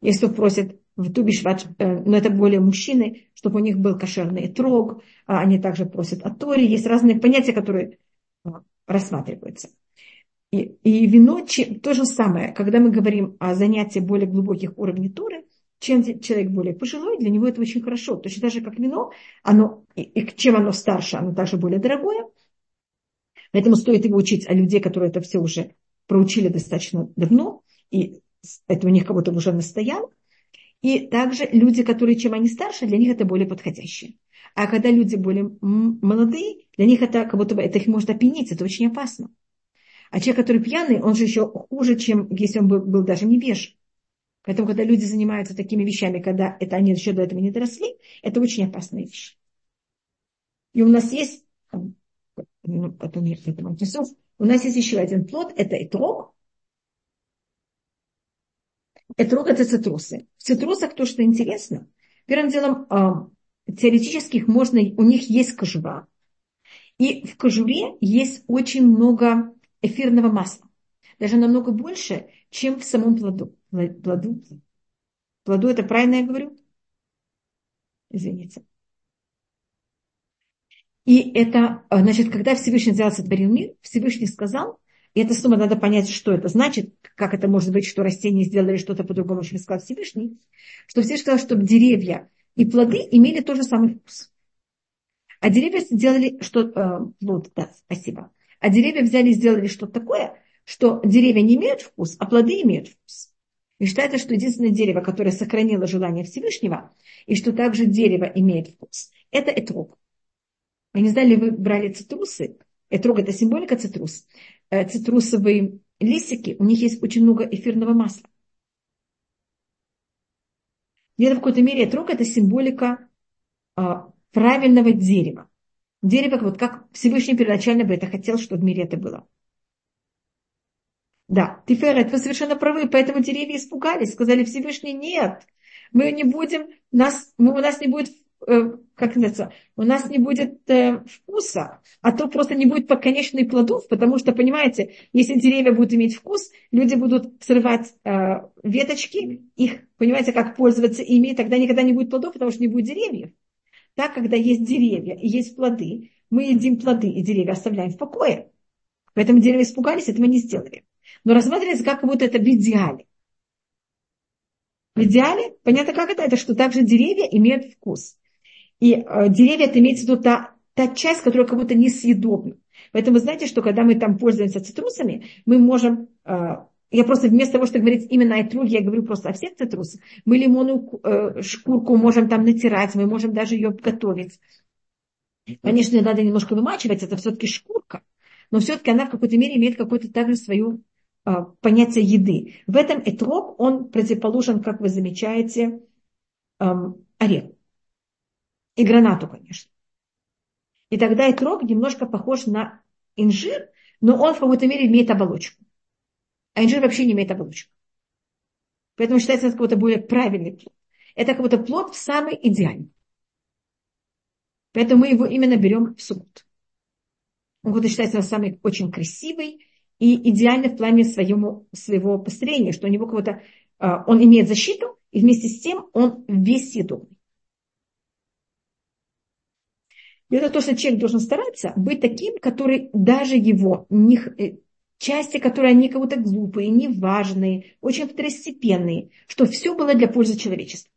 Если кто просит в Тубишват, э, но это более мужчины, чтобы у них был кошерный трог, а они также просят о Торе. Есть разные понятия, которые э, рассматриваются. И, и вино чем, то же самое, когда мы говорим о занятии более глубоких уровней Торы, чем человек более пожилой, для него это очень хорошо. Точно так же, как вино, оно, и, и чем оно старше, оно также более дорогое. Поэтому стоит его учить, а людей, которые это все уже проучили достаточно давно, и это у них кого-то уже настоял. И также люди, которые чем они старше, для них это более подходящее. А когда люди более молодые, для них это как будто бы это их может опьянить, это очень опасно. А человек, который пьяный, он же еще хуже, чем если он был, был даже невеж. Поэтому, когда люди занимаются такими вещами, когда это они еще до этого не доросли, это очень опасная вещь. И у нас есть, ну, потом я к этому отнесу, у нас есть еще один плод, это этрог. Этрог – это цитрусы. В цитрусах то, что интересно, первым делом, теоретически можно, у них есть кожура. И в кожуре есть очень много эфирного масла. Даже намного больше, чем в самом плоду. Плоду, плоду это правильно я говорю? Извините. И это, значит, когда Всевышний взял сотворил мир, Всевышний сказал, и это снова надо понять, что это значит, как это может быть, что растения сделали что-то по-другому, чем сказал Всевышний, что Всевышний сказал, чтобы деревья и плоды имели тот же самый вкус. А деревья сделали что э, плод, да, спасибо. А деревья взяли и сделали что-то такое, что деревья не имеют вкус, а плоды имеют вкус. И считается, что единственное дерево, которое сохранило желание Всевышнего, и что также дерево имеет вкус, это этрог. Я не знаю, ли вы брали цитрусы. Этрог – это символика цитрус. Э, цитрусовые листики, у них есть очень много эфирного масла. Где-то в какой-то мере этрог – это символика а, правильного дерева. Дерево, вот как Всевышний первоначально бы это хотел, чтобы в мире это было. Да, Тиферет, вы совершенно правы, поэтому деревья испугались, сказали Всевышний, нет, мы не будем, нас, мы, у нас не будет, э, как называется, у нас не будет э, вкуса, а то просто не будет конечных плодов, потому что, понимаете, если деревья будут иметь вкус, люди будут срывать э, веточки, их, понимаете, как пользоваться ими, тогда никогда не будет плодов, потому что не будет деревьев. Так, когда есть деревья и есть плоды, мы едим плоды и деревья оставляем в покое. Поэтому деревья испугались, этого не сделали. Но рассматривается как будто это в идеале. В идеале, понятно, как это? Это что также деревья имеют вкус. И э, деревья, это имеется в виду та, та часть, которая как будто несъедобна. Поэтому вы знаете, что когда мы там пользуемся цитрусами, мы можем э, я просто вместо того, чтобы говорить именно о труге, я говорю просто о всех цитрусах. Мы лимонную э, шкурку можем там натирать, мы можем даже ее готовить. Конечно, надо немножко вымачивать, это все-таки шкурка, но все-таки она в какой-то мере имеет какое-то также свое э, понятие еды. В этом этрог, он противоположен, как вы замечаете, э, ореху. И гранату, конечно. И тогда этрог немножко похож на инжир, но он в какой-то мере имеет оболочку. А инжир вообще не имеет оболочек. Поэтому считается это какой-то более правильный плод. Это какой-то плод в самый идеальный. Поэтому мы его именно берем в субботу. Он какой-то считается самый очень красивый и идеальный в плане своему, своего построения, что у него какого-то, а, он имеет защиту, и вместе с тем он весь съедобный. И это то, что человек должен стараться быть таким, который даже его не, э, части, которые они как будто глупые, неважные, очень второстепенные, что все было для пользы человечества.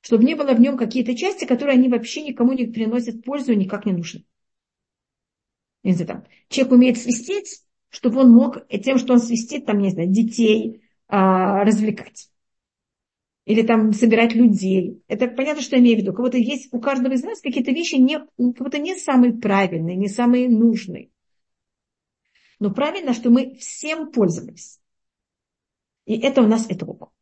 Чтобы не было в нем какие-то части, которые они вообще никому не приносят пользу и никак не нужны. Не знаю, там, человек умеет свистеть, чтобы он мог тем, что он свистит, там, не знаю, детей а, развлекать. Или там собирать людей. Это понятно, что я имею в виду. Как будто есть у каждого из нас какие-то вещи не, как будто не самые правильные, не самые нужные. Но правильно, что мы всем пользовались. И это у нас этрог.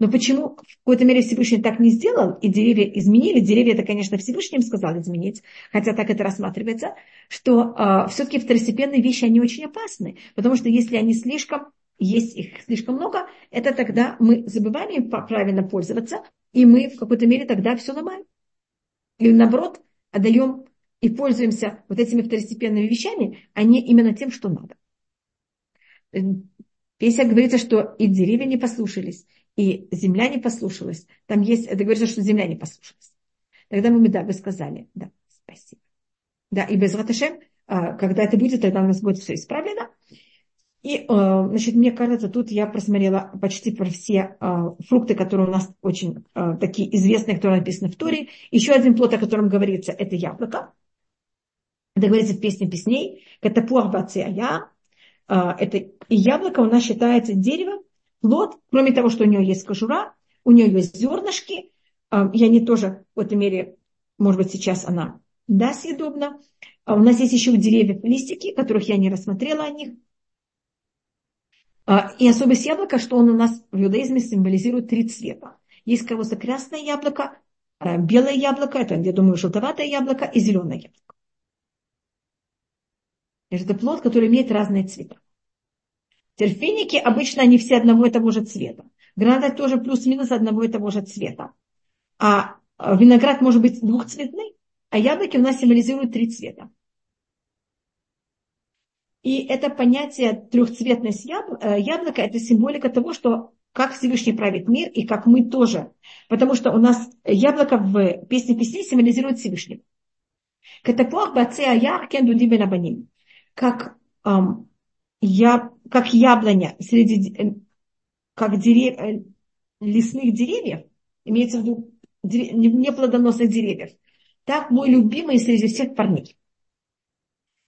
Но почему в какой-то мере Всевышний так не сделал, и деревья изменили? Деревья это, конечно, Всевышний им сказал изменить, хотя так это рассматривается, что э, а, все-таки второстепенные вещи, они очень опасны, потому что если они слишком, есть их слишком много, это тогда мы забываем им правильно пользоваться, и мы в какой-то мере тогда все ломаем. И наоборот, отдаем и пользуемся вот этими второстепенными вещами, а не именно тем, что надо. Песня говорится, что и деревья не послушались, и земля не послушалась. Там есть, это говорится, что земля не послушалась. Тогда мы, да, вы сказали, да, спасибо. Да, и без Раташем, а, когда это будет, тогда у нас будет все исправлено. И, а, значит, мне кажется, тут я просмотрела почти про все а, фрукты, которые у нас очень такие известные, которые написаны в Туре. Еще один плод, о котором говорится, это яблоко. Это говорится в песне песней. Это пуахбация. Это и яблоко у нас считается дерево, плод, кроме того, что у него есть кожура, у нее есть зернышки, а, и они тоже в этой мере, может быть, сейчас она да, съедобна. А у нас есть еще у деревьев листики, которых я не рассмотрела о них. А, и особость яблока, что он у нас в иудаизме символизирует три цвета. Есть кого-то красное яблоко, белое яблоко, это, я думаю, желтоватое яблоко и зеленое яблоко. Это плод, который имеет разные цвета. Теперь обычно они все одного и того же цвета. Гранат тоже плюс-минус одного и того же цвета. А виноград может быть двухцветный, а яблоки у нас символизируют три цвета. И это понятие трехцветность э, яблока, это символика того, что как Всевышний правит мир и как мы тоже. Потому что у нас яблоко в песне песней символизирует Всевышнего. Как, эм, я, как яблоня среди э, как дерев, э, лесных деревьев, имеется в виду неплодоносных деревьев, так мой любимый среди всех парней.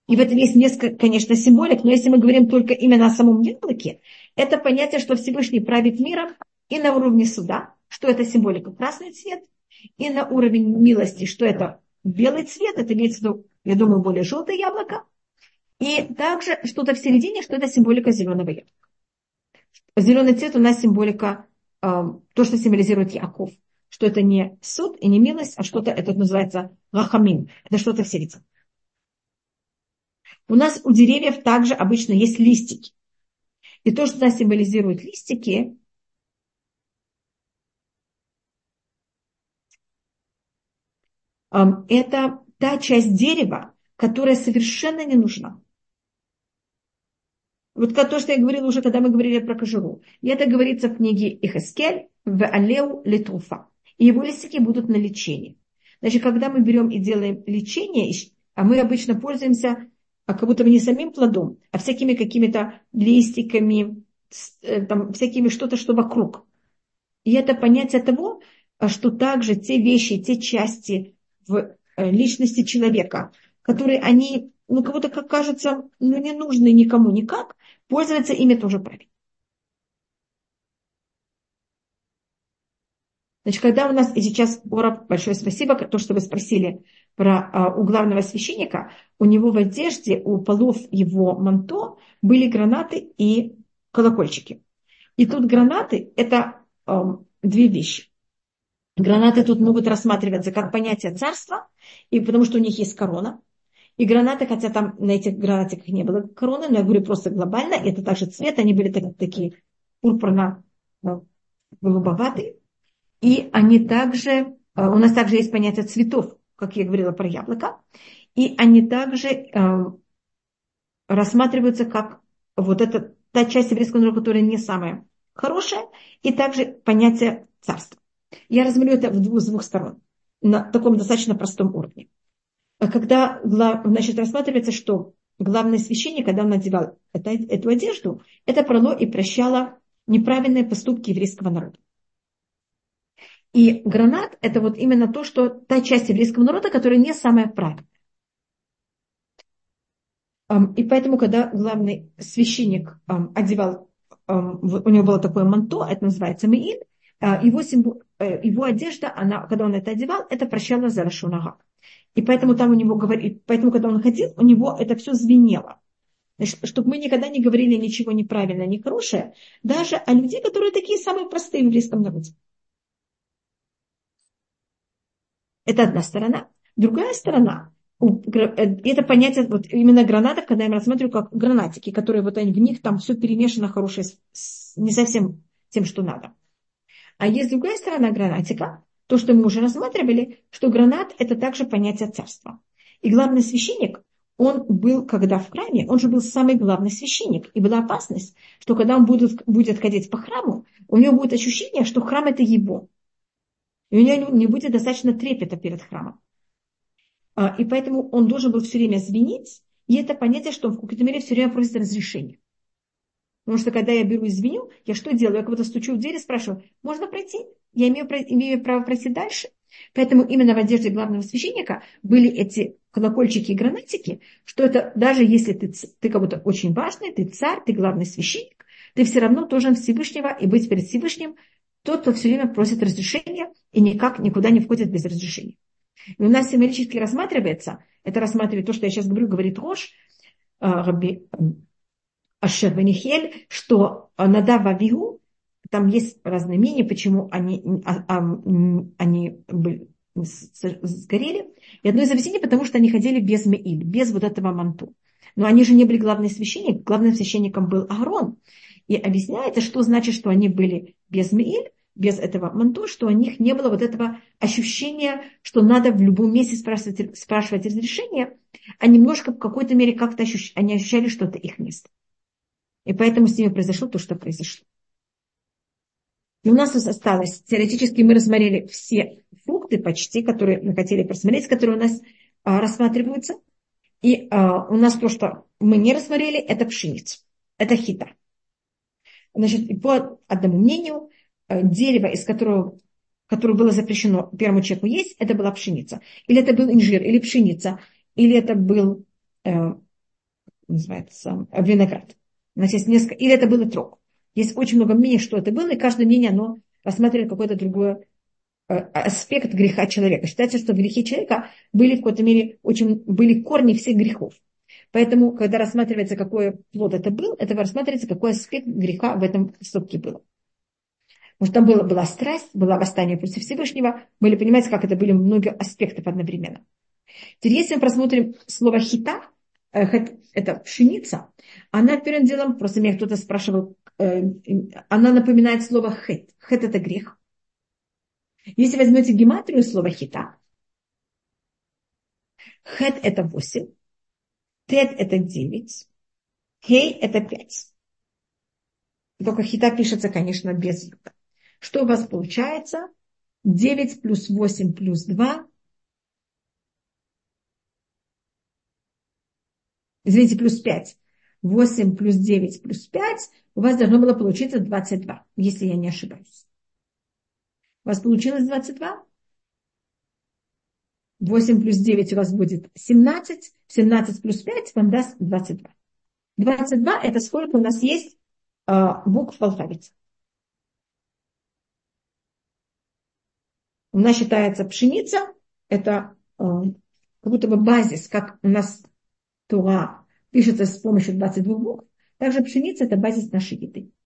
И в этом есть несколько, конечно, символик, но если мы говорим только именно о самом яблоке, это понятие, что Всевышний правит миром и на уровне суда, что это символика красный цвет, и на уровень милости, что это белый цвет, это имеется в виду, я думаю, более желтое яблоко, и также что-то в середине, что это символика зеленого яблока. Зеленый цвет у нас символика, э, то, что символизирует Яков, что это не суд и не милость, а что-то, это называется лахамин, это что-то в середине. У нас у деревьев также обычно есть листики. И то, что нас символизирует листики, это та часть дерева, которая совершенно не нужна. Вот то, что я говорила уже, когда мы говорили про кожуру. И это говорится в книге Ихаскель в Алеу Летруфа. И его листики будут на лечение. Значит, когда мы берем и делаем лечение, а мы обычно пользуемся а как будто бы не самим плодом, а всякими какими-то листиками, э, там, всякими что-то, что вокруг. И это понятие того, а что также те вещи, те части в э, личности человека, которые они, ну, как будто как кажется, ну, не нужны никому никак, пользоваться ими тоже правильно. Значит, когда у нас, и сейчас, Бора, большое спасибо, то, что вы спросили про а, у главного священника, у него в одежде, у полов его манто были гранаты и колокольчики. И тут гранаты – это э, две вещи. Гранаты тут могут рассматриваться как понятие царства, и потому что у них есть корона. И гранаты, хотя там на этих гранатиках не было короны, но я говорю просто глобально, это также цвет, они были так, такие пурпурно-голубоватые. И они также, э, у нас также есть понятие цветов, как я говорила про яблоко, и они также э, рассматриваются как вот эта та часть еврейского народа, которая не самая хорошая, и также понятие царства. Я размерю это в двух, с двух сторон, на таком достаточно простом уровне. А когда значит, рассматривается, что главный священник, когда он надевал это, эту одежду, это проло и прощало неправильные поступки еврейского народа. И гранат – это вот именно то, что та часть еврейского народа, которая не самая правильная. И поэтому, когда главный священник одевал, у него было такое манто, это называется меин, а, его, э, его одежда, она, когда он это одевал, это прощало за Рашунага. И поэтому там у него говорили, поэтому, когда он ходил, у него это все звенело. Значит, чтобы мы никогда не говорили ничего неправильное, нехорошее, даже о людей, которые такие самые простые в еврейском народе. Это одна сторона. Другая сторона, э, это понятие, вот именно гранатов, когда я рассматриваю как гранатики, которые вот они, в них там все перемешано хорошее, с, не совсем тем, что надо. А есть другая сторона гранатика, то, что мы уже рассматривали, что гранат это также понятие царства. И главный священник, он был, когда в храме, он же был самый главный священник. И была опасность, что когда он будет, будет ходить по храму, у него будет ощущение, что храм это его. И у него не будет достаточно трепета перед храмом. А, и поэтому он должен был все время звенить, и это понятие, что он в какой-то мере все время просит разрешения. Потому что когда я беру и звеню, я что делаю? Я кого-то стучу в дверь и спрашиваю, можно пройти? Я имею, имею право пройти дальше? Поэтому именно в одежде главного священника были эти колокольчики и гранатики, что это даже если ты, ты будто очень важный, ты царь, ты главный священник, ты все равно должен Всевышнего и быть перед Всевышним тот, кто все время просит разрешения и никак никуда не входит без разрешения. И у нас символически рассматривается, это рассматривает то, что я сейчас говорю, говорит Рош, Раби Ашер Ванихель, что Надав Авигу, там есть разные мнения, почему они, а, а, они сгорели. И одно из объяснений, потому что они ходили без Меиль, без вот этого манту. Но они же не были главным священником. Главным священником был Аарон. И объясняется, что значит, что они были без Меиль, без этого манту, что у них не было вот этого ощущения, что надо в любом месте спрашивать, спрашивать разрешение, а немножко в какой-то мере как-то ощущ, они ощущали, что это их место. И поэтому с ними произошло то, что произошло. И у нас осталось, теоретически мы рассмотрели все фрукты почти, которые мы хотели просмотреть, которые у нас а, рассматриваются. И а, у нас то, что мы не рассмотрели, это пшеница. Это хита. Значит, по одному мнению, э, дерево, из которого, которое было запрещено первому человеку есть, это была пшеница. Или это был инжир, или пшеница, или это был, э, называется, виноград. У нас есть несколько, или это был трог. Есть очень много мнений, что это было, и каждое мнение, оно рассматривает какой-то другой э, аспект греха человека. Считается, что грехи человека были в какой-то мере очень, были корни всех грехов. Поэтому, когда рассматривается, какой плод это был, это рассматривается, какой аспект греха в этом поступке было. Потому что там была, была страсть, была восстание против Всевышнего. Были, понимаете, как это были много аспектов одновременно. Теперь, если мы просмотрим слово хита, это пшеница, она первым делом, просто меня кто-то спрашивал, э, она напоминает слово хет. Хет это грех. Если возьмете гематрию слова хита, хет это восемь, Тет это 9. Хей это 5. Только хита пишется, конечно, без юта. Что у вас получается? 9 плюс 8 плюс 2. Извините, плюс 5. 8 плюс 9 плюс 5. У вас должно было получиться 22, если я не ошибаюсь. У вас получилось 22? 8 плюс 9 у вас будет 17. 17 плюс 5 вам даст 22. 22 это сколько у нас есть э, букв в алфавите. У нас считается пшеница, это э, как будто бы базис, как у нас Тура пишется с помощью 22 букв. Также пшеница это базис нашей еды.